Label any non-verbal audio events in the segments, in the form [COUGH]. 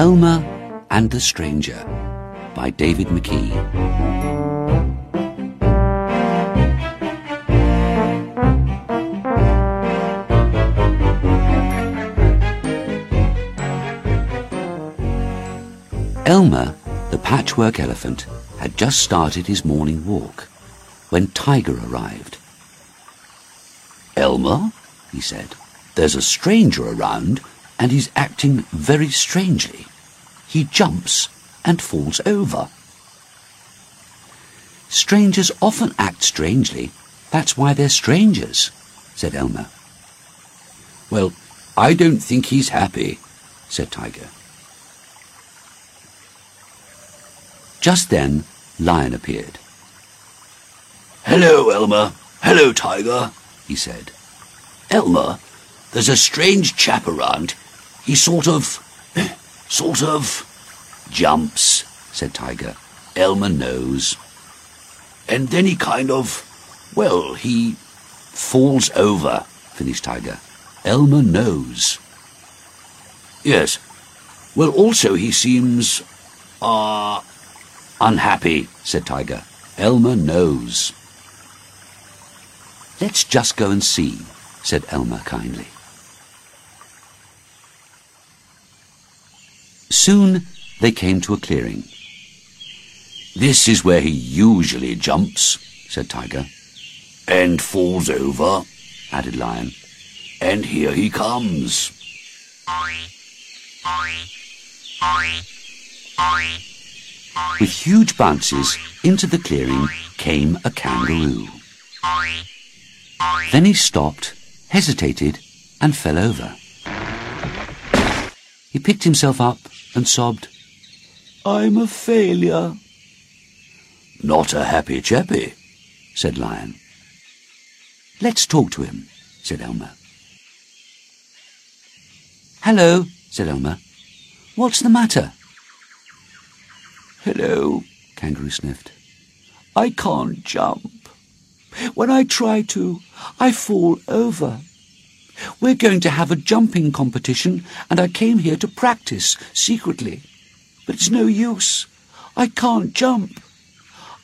Elmer and the Stranger by David McKee. Elmer, the patchwork elephant, had just started his morning walk when Tiger arrived. Elmer, he said, there's a stranger around and he's acting very strangely. He jumps and falls over. Strangers often act strangely. That's why they're strangers, said Elmer. Well, I don't think he's happy, said Tiger. Just then, Lion appeared. Hello, Elmer. Hello, Tiger, he said. Elmer, there's a strange chap around. He sort of, [CLEARS THROAT] sort of jumps, said Tiger. Elmer knows. And then he kind of, well, he falls over, finished Tiger. Elmer knows. Yes. Well, also he seems, ah, uh, unhappy, said Tiger. Elmer knows. Let's just go and see, said Elmer kindly. Soon they came to a clearing. This is where he usually jumps, said Tiger. And falls over, added Lion. And here he comes. With huge bounces, into the clearing came a kangaroo. Then he stopped, hesitated, and fell over. He picked himself up and sobbed, I'm a failure. Not a happy chappy, said Lion. Let's talk to him, said Elmer. Hello, said Elmer. What's the matter? Hello, Kangaroo sniffed. I can't jump. When I try to, I fall over. We're going to have a jumping competition, and I came here to practice secretly. But it's no use. I can't jump.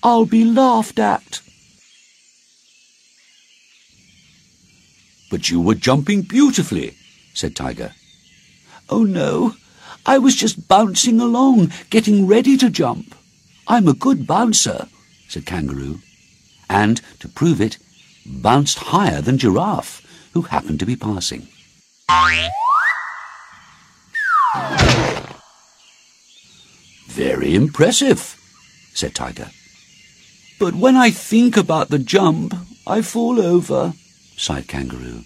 I'll be laughed at. But you were jumping beautifully, said Tiger. Oh, no. I was just bouncing along, getting ready to jump. I'm a good bouncer, said Kangaroo, and, to prove it, bounced higher than Giraffe, who happened to be passing. Very impressive, said Tiger. But when I think about the jump, I fall over, sighed Kangaroo.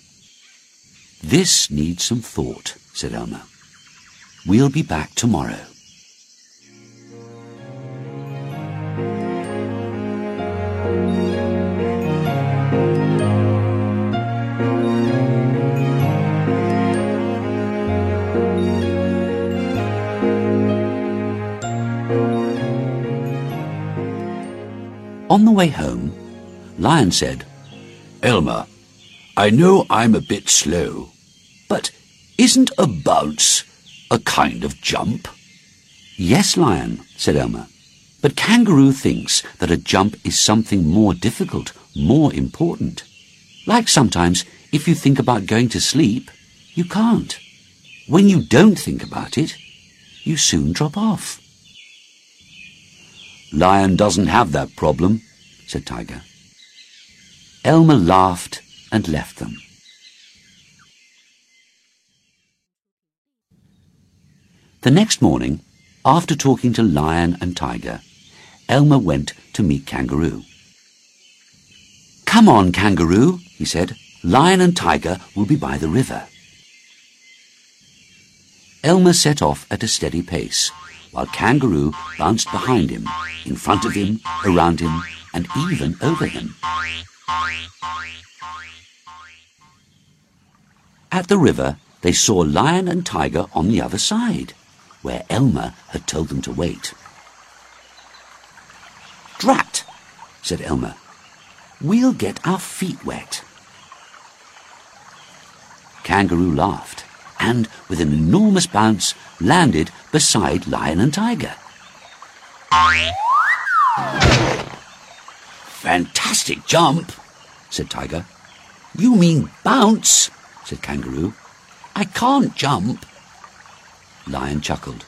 This needs some thought, said Elmer. We'll be back tomorrow. On the way home, Lion said, Elmer, I know I'm a bit slow, but isn't a bounce a kind of jump? Yes, Lion, said Elmer, but Kangaroo thinks that a jump is something more difficult, more important. Like sometimes, if you think about going to sleep, you can't. When you don't think about it, you soon drop off. Lion doesn't have that problem, said Tiger. Elmer laughed and left them. The next morning, after talking to Lion and Tiger, Elmer went to meet Kangaroo. Come on, Kangaroo, he said. Lion and Tiger will be by the river. Elmer set off at a steady pace, while Kangaroo bounced behind him, in front of him, around him, and even over him. At the river, they saw Lion and Tiger on the other side, where Elmer had told them to wait. Drat, said Elmer. We'll get our feet wet. Kangaroo laughed, and with an enormous bounce, landed beside Lion and Tiger. Fantastic jump, said Tiger. You mean bounce, said Kangaroo. I can't jump. Lion chuckled.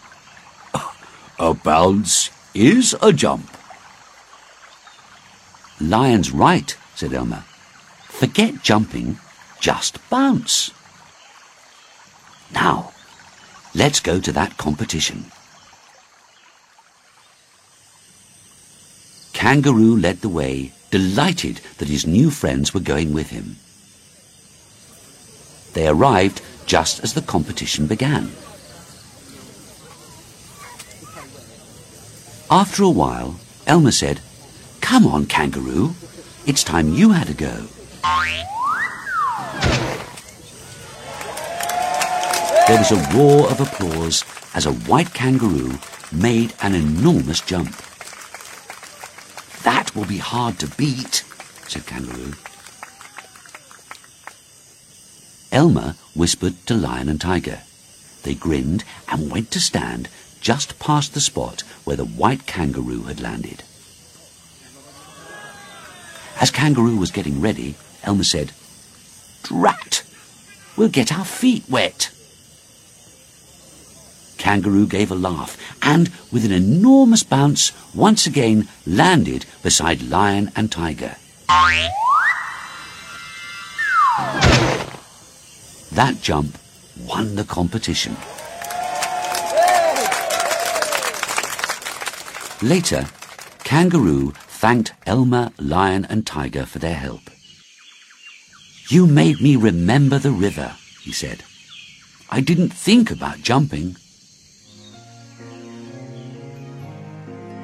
A bounce is a jump. Lion's right, said Elmer. Forget jumping, just bounce. Now, let's go to that competition. Kangaroo led the way, delighted that his new friends were going with him. They arrived just as the competition began. After a while, Elmer said, Come on, Kangaroo. It's time you had a go. There was a roar of applause as a white kangaroo made an enormous jump. Will be hard to beat, said Kangaroo. Elmer whispered to Lion and Tiger. They grinned and went to stand just past the spot where the white kangaroo had landed. As Kangaroo was getting ready, Elmer said, Drat! We'll get our feet wet. Kangaroo gave a laugh and, with an enormous bounce, once again landed beside Lion and Tiger. That jump won the competition. Later, Kangaroo thanked Elmer, Lion and Tiger for their help. You made me remember the river, he said. I didn't think about jumping.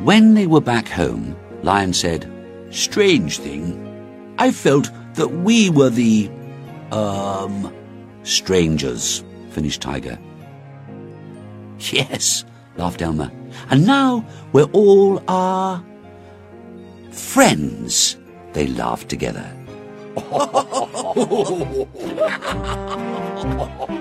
When they were back home, Lion said, Strange thing. I felt that we were the, um, strangers, finished Tiger. Yes, laughed Elmer. And now we're all our friends. They laughed together. [LAUGHS]